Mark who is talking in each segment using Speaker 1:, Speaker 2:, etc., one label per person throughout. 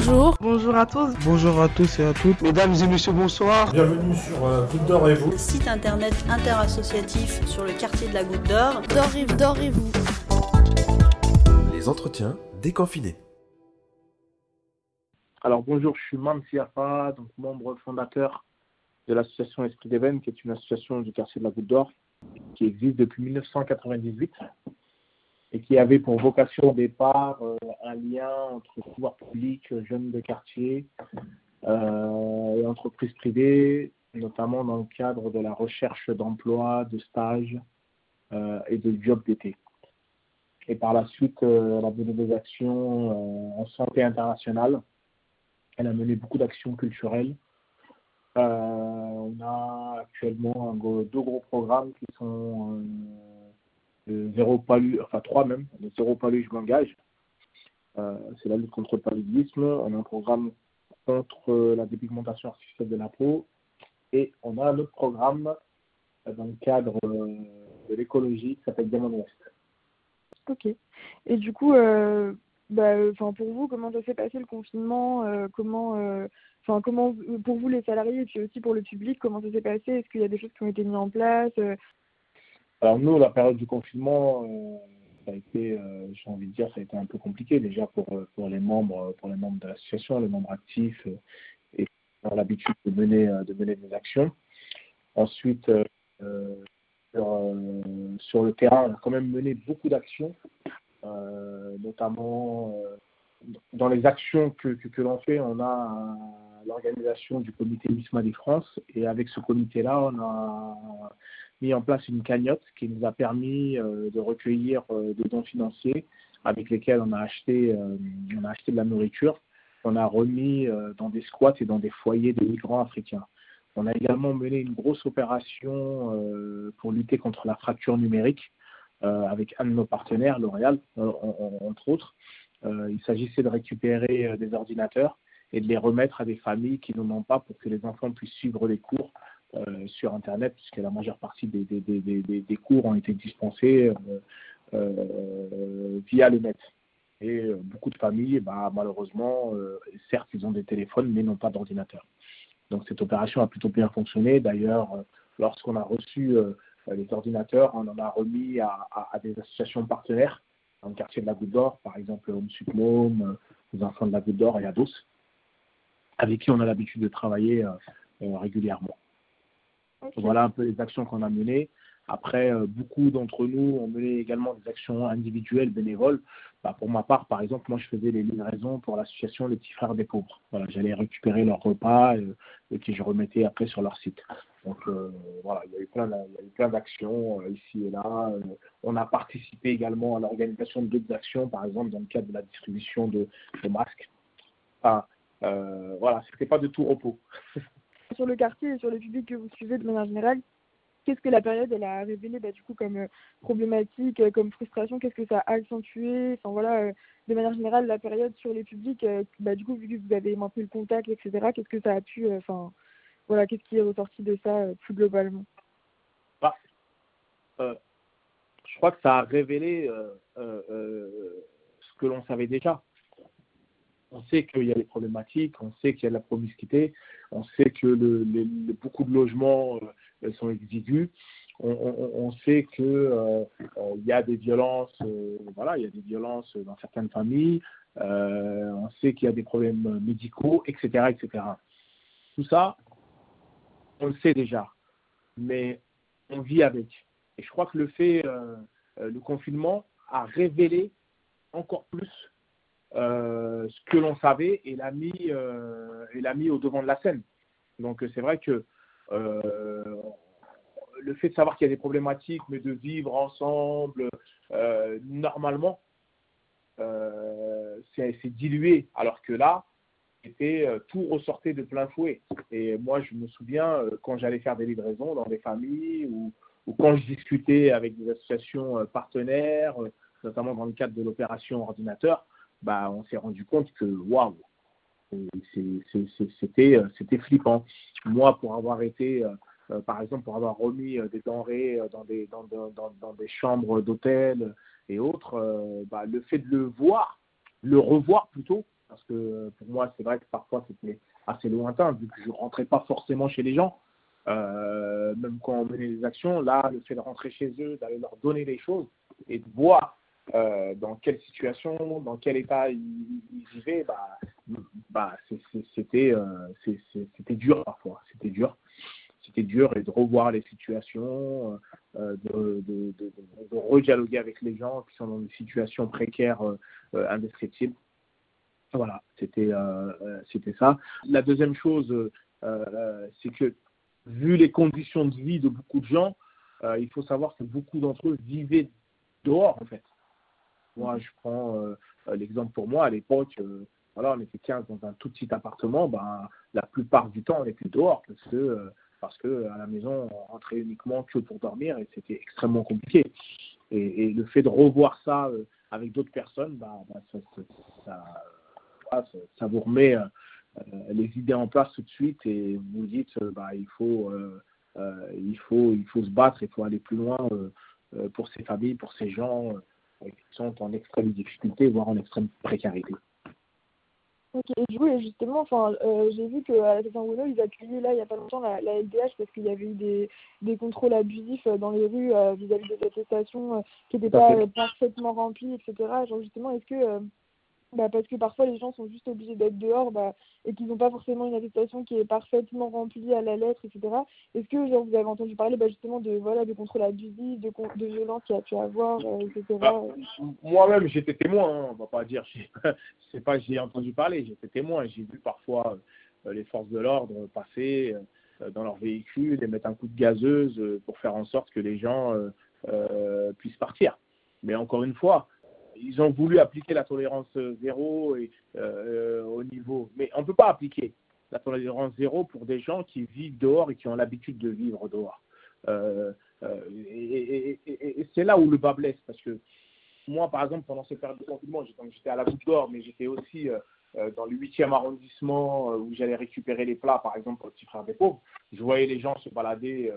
Speaker 1: bonjour.
Speaker 2: Bonjour à tous.
Speaker 3: Bonjour à tous et à toutes.
Speaker 4: Mesdames et messieurs, bonsoir.
Speaker 5: Bienvenue sur euh, Goutte d'Or et vous.
Speaker 6: Site internet interassociatif sur le quartier de la Goutte d'Or.
Speaker 1: D'or et, d'or et vous.
Speaker 7: Les entretiens déconfinés.
Speaker 8: Alors bonjour, je suis Mam Siafa, donc membre fondateur de l'association Esprit d'Éven, qui est une association du quartier de la Goutte d'Or, qui existe depuis 1998 et qui avait pour vocation au départ euh, un lien entre pouvoir public, jeunes de quartier euh, et entreprises privées, notamment dans le cadre de la recherche d'emploi, de stages euh, et de jobs d'été. Et par la suite, elle a mené des actions en santé internationale. Elle a mené beaucoup d'actions culturelles. on a actuellement deux gros programmes qui sont zéro palu, enfin trois même, le zéro palu, je m'engage. Euh, c'est la lutte contre le paludisme. On a un programme contre la dépigmentation artificielle de la peau. Et on a un autre programme dans le cadre euh, de l'écologie qui s'appelle Diamond West.
Speaker 2: Ok. Et du coup, euh, bah, pour vous, comment ça s'est passé le confinement Comment, enfin, comment, pour vous les salariés et puis aussi pour le public, comment ça s'est passé? Est-ce qu'il y a des choses qui ont été mises en place?
Speaker 8: Alors nous, la période du confinement, euh, ça a été, euh, j'ai envie de dire, ça a été un peu compliqué déjà pour, euh, pour les membres, pour les membres de l'association, les membres actifs et qui ont l'habitude de mener, de mener des actions. Ensuite, sur, le terrain, on a quand même mené beaucoup d'actions, notamment dans les actions que, que, l'on fait, on a l'organisation du comité MISMA des France et avec ce comité-là, on a mis en place une cagnotte qui nous a permis euh, de recueillir euh, des dons financiers avec lesquels on a acheté, euh, on a acheté de la nourriture. On a remis dans des squats et dans des foyers de migrants africains. On a également mené une grosse opération pour lutter contre la fracture numérique avec un de nos partenaires, L'Oréal, entre autres. il s'agissait de récupérer des ordinateurs et de les remettre à des familles qui n'en ont pas pour que les enfants puissent suivre les cours euh, sur Internet, puisque la majeure partie des, des, des, des cours ont été dispensés euh, euh, via le net. Et beaucoup de familles, bah, malheureusement, certes, ils ont des téléphones, mais n'ont pas d'ordinateur. Donc cette opération a plutôt bien fonctionné. D'ailleurs, lorsqu'on a reçu les ordinateurs, on en a remis à, des associations partenaires dans le quartier de la Goutte d'Or, par exemple Home Suplôme, les enfants de la Goutte d'Or et Ados, avec qui on a l'habitude de travailler régulièrement. Voilà un peu les actions qu'on a menées. Après, euh, beaucoup d'entre nous ont mené également des actions individuelles, bénévoles. Bah, pour ma part, par exemple, moi, je faisais les livraisons pour l'association Les Petits Frères des Pauvres. Voilà, j'allais récupérer leurs repas euh, et que je remettais après sur leur site. Donc euh, voilà, il y a eu plein, d'actions ici et là. on a participé également à l'organisation d'autres actions, par exemple dans le cadre de la distribution de, masques. Enfin, voilà, c'était pas de tout repos.
Speaker 2: sur le quartier et sur le public que vous suivez de manière générale, qu'est-ce que la période elle a révélé bah, du coup comme euh, problématique, euh, comme frustration, qu'est-ce que ça a accentué, enfin voilà, euh, de manière générale la période sur les publics, bah, du coup vu que vous avez maintenu le contact, etc. Qu'est-ce que ça a pu, enfin voilà, qu'est-ce qui est ressorti de ça plus globalement?
Speaker 8: Bah, Je crois que ça a révélé ce que l'on savait déjà on sait qu'il y a des problématiques, on sait qu'il y a de la promiscuité, on sait que le, beaucoup de logements euh, sont exigus, on, sait qu'il euh, euh, y a des violences, voilà, il y a des violences dans certaines familles, on sait qu'il y a des problèmes médicaux, etc., etc. Tout ça, on le sait déjà, mais on vit avec. Et je crois que le fait, le confinement a révélé encore plus ce que l'on savait et l'a mis, euh, et l'a mis au devant de la scène. Donc c'est vrai que euh, le fait de savoir qu'il y a des problématiques, mais de vivre ensemble normalement, c'est, dilué. Alors que là, c'était tout ressortait de plein fouet. Et moi, je me souviens quand j'allais faire des livraisons dans des familles ou quand je discutais avec des associations partenaires, notamment dans le cadre de l'opération ordinateur, bah, on s'est rendu compte que waouh, c'était euh, c'était flippant. Moi, pour avoir été, euh, euh, par exemple, pour avoir remis des denrées dans des dans, dans, dans des chambres d'hôtel et autres, bah, le fait de le voir, le revoir plutôt, parce que pour moi, c'est vrai que parfois c'était assez lointain, vu que je rentrais pas forcément chez les gens, même quand on menait des actions. Là, le fait de rentrer chez eux, d'aller leur donner des choses et de voir dans quelle situation, dans quel état ils, vivaient, bah, bah, c'était c'était dur parfois, c'était dur c'était dur et de revoir les situations, euh, de, de, redialoguer avec les gens qui sont dans des situations précaires euh, euh, indescriptibles. Voilà, c'était c'était ça. La deuxième chose, c'est que vu les conditions de vie de beaucoup de gens, il faut savoir que beaucoup d'entre eux vivaient dehors en fait. Moi, je prends l'exemple pour moi à l'époque. voilà, on était 15 dans un tout petit appartement. Ben, la plupart du temps, on était dehors parce que parce que à la maison, on rentrait uniquement que pour dormir et c'était extrêmement compliqué. Et, le fait de revoir ça euh, avec d'autres personnes, bah, bah ça, ça, vous remet euh, les idées en place tout de suite et vous dites bah, il faut, euh, il faut, il faut se battre, il faut aller plus loin pour ces familles, pour ces gens qui sont en extrême difficulté, voire en extrême précarité.
Speaker 2: Ok, et du coup, justement, enfin, euh, j'ai vu qu'à la station Renault, ils accueillaient là, il n'y a pas longtemps, la, la LDH parce qu'il y avait eu des, des contrôles abusifs euh, dans les rues euh, vis-à-vis de cette station qui n'étaient pas parfaitement remplis, etc. Genre, justement, est-ce que bah, parce que parfois les gens sont juste obligés d'être dehors bah, et qu'ils n'ont pas forcément une attestation qui est parfaitement remplie à la lettre, etc. Est-ce que genre, vous avez entendu parler bah, justement de voilà de contrôle abusif, de, de violence qu'il y a pu avoir, euh, etc.
Speaker 8: Bah, moi-même j'étais témoin, hein, on va pas dire, c'est pas j'ai entendu parler, j'étais témoin, j'ai vu parfois euh, les forces de l'ordre passer euh, dans leur véhicule et mettre un coup de gazeuse pour faire en sorte que les gens puissent partir. Mais encore une fois, ils ont voulu appliquer la tolérance zéro et, euh, au niveau. Mais on ne peut pas appliquer la tolérance zéro pour des gens qui vivent dehors et qui ont l'habitude de vivre dehors. Euh, euh, et, c'est là où le bas blesse, parce que moi, par exemple, pendant cette période de confinement, j'étais à la Goutte d'Or, mais j'étais aussi dans le 8e arrondissement où j'allais récupérer les plats, par exemple, pour le petit frère des pauvres. Je voyais les gens se balader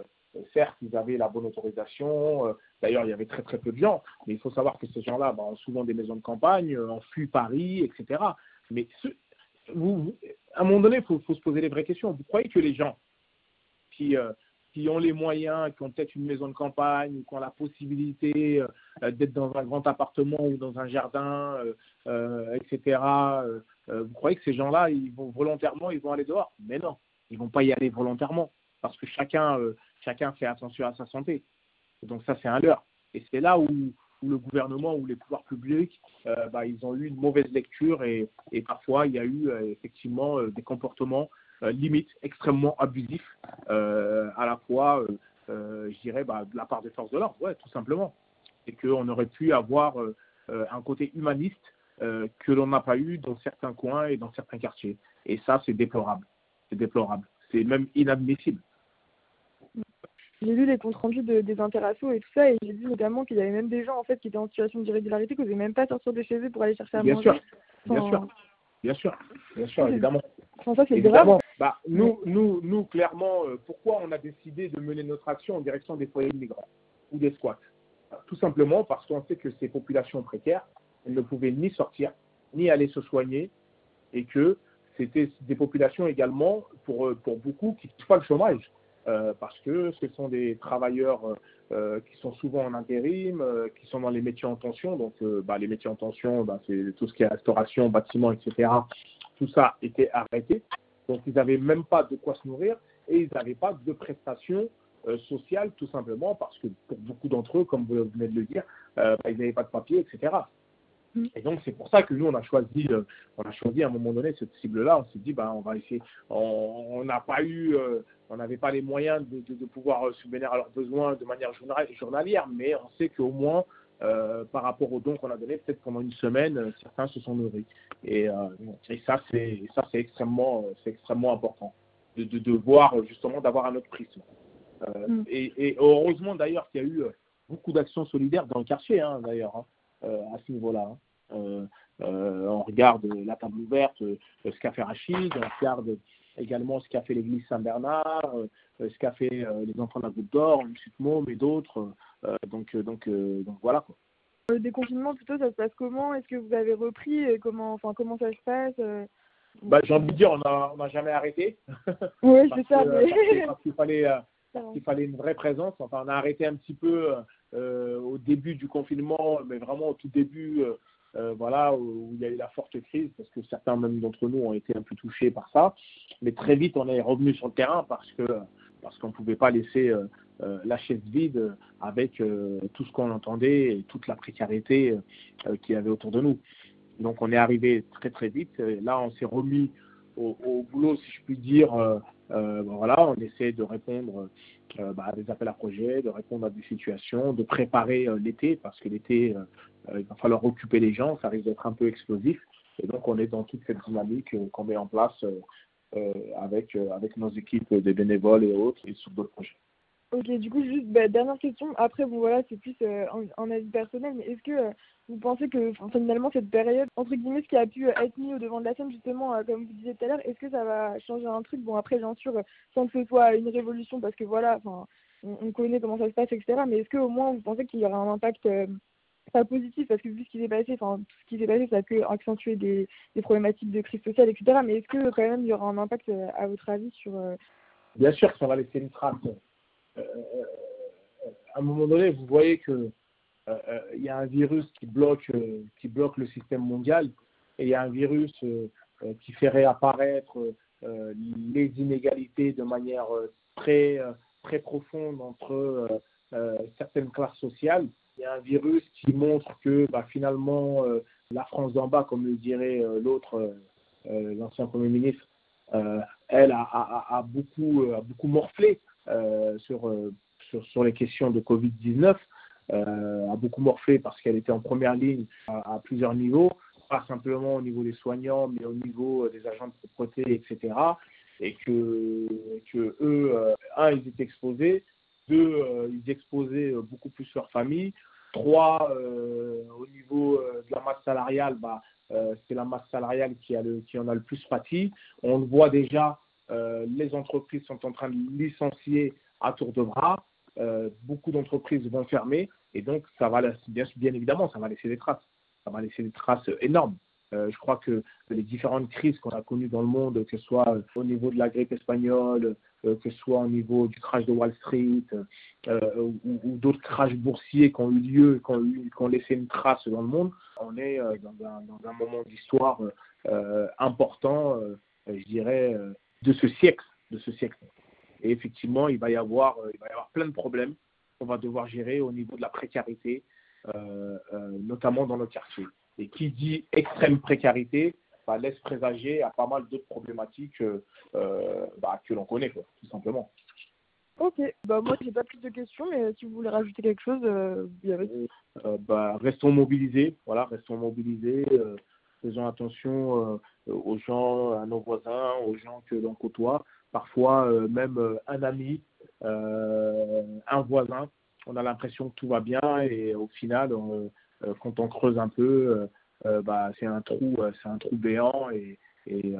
Speaker 8: certes, ils avaient la bonne autorisation. Euh, d'ailleurs, il y avait très très peu de gens. Mais il faut savoir que ces gens-là bah, ont souvent des maisons de campagne, ont euh, fui Paris, etc. Mais vous, à un moment donné, il faut, se poser les vraies questions. Vous croyez que les gens qui, euh, qui ont les moyens, qui ont peut-être une maison de campagne, qui ont la possibilité d'être dans un grand appartement ou dans un jardin, etc., vous croyez que ces gens-là, ils vont volontairement, ils vont aller dehors? Mais non, ils vont pas y aller volontairement parce que chacun, chacun fait attention à sa santé. Donc ça, c'est un leurre. Et c'est là où, le gouvernement ou les pouvoirs publics, euh, bah, ils ont eu une mauvaise lecture et, parfois il y a eu euh, effectivement euh, des comportements limites extrêmement abusifs, à la fois, je dirais, bah, de la part des forces de l'ordre, tout simplement. Et qu'on aurait pu avoir un côté humaniste que l'on n'a pas eu dans certains coins et dans certains quartiers. Et ça, c'est déplorable. C'est déplorable. C'est même inadmissible
Speaker 2: j'ai lu les comptes rendus de, des interassos et tout ça, et j'ai vu notamment qu'il y avait même des gens en fait qui étaient en situation d'irrégularité, qui n'osaient même pas sortir de chez eux pour aller chercher à
Speaker 8: bien
Speaker 2: manger.
Speaker 8: Sûr. Bien sûr, bien sûr, bien sûr, évidemment.
Speaker 2: ça, c'est grave.
Speaker 8: Bah, nous, nous, nous, clairement, euh, pourquoi on a décidé de mener notre action en direction des foyers migrants ou des squats? Tout simplement parce qu'on sait que ces populations précaires, elles ne pouvaient ni sortir, ni aller se soigner, et que c'était des populations également, pour, euh, pour beaucoup, qui ne pas le chômage. Euh, parce que ce sont des travailleurs euh, euh, qui sont souvent en intérim, qui sont dans les métiers en tension. Donc, bah, les métiers en tension, bah, c'est tout ce qui est restauration, bâtiment, etc. Tout ça était arrêté. Donc, ils n'avaient même pas de quoi se nourrir et ils n'avaient pas de prestations sociales, tout simplement parce que pour beaucoup d'entre eux, comme vous venez de le dire, bah, ils n'avaient pas de papier, etc. Mm. Et donc, c'est pour ça que nous, on a choisi, euh, on a choisi à un moment donné cette cible-là. On s'est dit, bah, on va essayer. On n'a pas eu, euh, on n'avait pas les moyens de, de, pouvoir euh, subvenir à leurs besoins de manière journalière, mais on sait qu'au moins, par rapport aux dons qu'on a donnés, peut-être pendant une semaine, certains se sont nourris. Et, et ça, c'est ça, c'est extrêmement, c'est extrêmement important de, de, de voir justement d'avoir un autre prisme. Mm. et, et, heureusement d'ailleurs qu'il y a eu beaucoup d'actions solidaires dans le quartier, hein, d'ailleurs. Hein. À ce niveau-là. Hein. Euh, euh, on regarde la table ouverte, ce qu'a fait Rachid, on regarde également ce qu'a fait l'église Saint-Bernard, ce qu'a fait les enfants de la Goutte d'Or, le Môme et d'autres. donc, donc, donc voilà. Quoi.
Speaker 2: Le déconfinement, plutôt, ça se passe comment? Est-ce que vous avez repris? Comment, enfin, comment ça se passe
Speaker 8: bah, J'ai envie de dire, on n'a on jamais arrêté.
Speaker 2: Oui, c'est ça.
Speaker 8: que, parce qu'il fallait, euh, il fallait une vraie présence. Enfin, on a arrêté un petit peu euh, au début du confinement, mais vraiment au tout début, euh, voilà, où il y a eu la forte crise, parce que certains même d'entre nous ont été un peu touchés par ça. Mais très vite, on est revenu sur le terrain parce que parce qu'on ne pouvait pas laisser euh, euh, la chaise vide avec tout ce qu'on entendait et toute la précarité qu'il y avait autour de nous. Donc on est arrivé très très vite. Là, on s'est remis au, au boulot, si je puis dire. Euh, ben voilà, on essaie de répondre euh, bah, à des appels à projets, de répondre à des situations, de préparer euh, l'été, parce que l'été, il va falloir occuper les gens, ça risque d'être un peu explosif. Et donc, on est dans toute cette dynamique qu'on met en place avec, avec nos équipes des bénévoles et autres, et sur d'autres projets.
Speaker 2: Ok, du coup, juste bah, dernière question. Après, bon, voilà, c'est plus un avis personnel, mais est-ce que vous pensez que finalement, cette période, entre guillemets, ce qui a pu euh, être mis au devant de la scène, justement, euh, comme vous disiez tout à l'heure, est-ce que ça va changer un truc? Bon, après, bien sûr, euh, sans que ce soit une révolution, parce que voilà, on, on connaît comment ça se passe, etc. Mais est-ce qu'au moins, vous pensez qu'il y aura un impact pas positif? Parce que vu ce qui s'est passé, enfin, tout ce qui s'est passé, ça peut accentuer des, problématiques de crise sociale, etc. Mais est-ce que, quand même, il y aura un impact, à votre avis, sur.
Speaker 8: Bien sûr que ça va laisser une trace. À un moment donné, vous voyez que il y a un virus qui bloque, euh, qui bloque le système mondial et il y a un virus euh, euh, qui fait réapparaître euh, les inégalités de manière euh, très, euh, très profonde entre euh, euh, certaines classes sociales. Il y a un virus qui montre que bah, finalement euh, la France d'en bas, comme le dirait euh, l'autre, euh, euh, l'ancien Premier ministre, euh, elle a, beaucoup, euh, a beaucoup morflé euh, sur, euh, sur, les questions de Covid-19, euh, a beaucoup morflé parce qu'elle était en première ligne à, plusieurs niveaux, pas simplement au niveau des soignants, mais au niveau euh, des agents de propreté, etc. Et que, que eux, euh, un, ils étaient exposés, deux, euh, ils exposaient euh, beaucoup plus leur famille, trois, euh, au niveau euh, de la masse salariale, bah, euh, c'est la masse salariale qui, a qui en a le plus pâti. On le voit déjà, euh, les entreprises sont en train de licencier à tour de bras. Euh, beaucoup d'entreprises vont fermer et donc ça va bien, évidemment ça va laisser des traces. Ça va laisser des traces énormes. Euh, je crois que les différentes crises qu'on a connues dans le monde, que ce soit euh, au niveau de la grippe espagnole, euh, que ce soit au niveau du crash de Wall Street euh, ou, d'autres crashs boursiers qui ont eu lieu, qui ont, qui ont laissé une trace dans le monde, on est euh, dans, un, moment d'histoire euh, euh, important, euh, je dirais, euh, de ce siècle. Et effectivement, il va y avoir, euh, il va y avoir plein de problèmes qu'on va devoir gérer au niveau de la précarité, euh, euh, notamment dans nos quartiers. Et qui dit extrême précarité bah, laisse présager à pas mal d'autres problématiques euh, bah, que l'on connaît, quoi, tout simplement.
Speaker 2: Ok, bah moi j'ai pas plus de questions, mais si vous voulez rajouter quelque chose, il y avait...
Speaker 8: Bah, restons mobilisés, voilà, restons mobilisés, faisons attention aux gens, à nos voisins, aux gens que l'on côtoie. Parfois, euh, même euh, un ami, euh, un voisin, on a l'impression que tout va bien et au final, quand on creuse un peu, bah, c'est un trou, c'est un trou béant et, et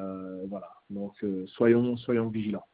Speaker 8: voilà. Donc, soyons, soyons vigilants.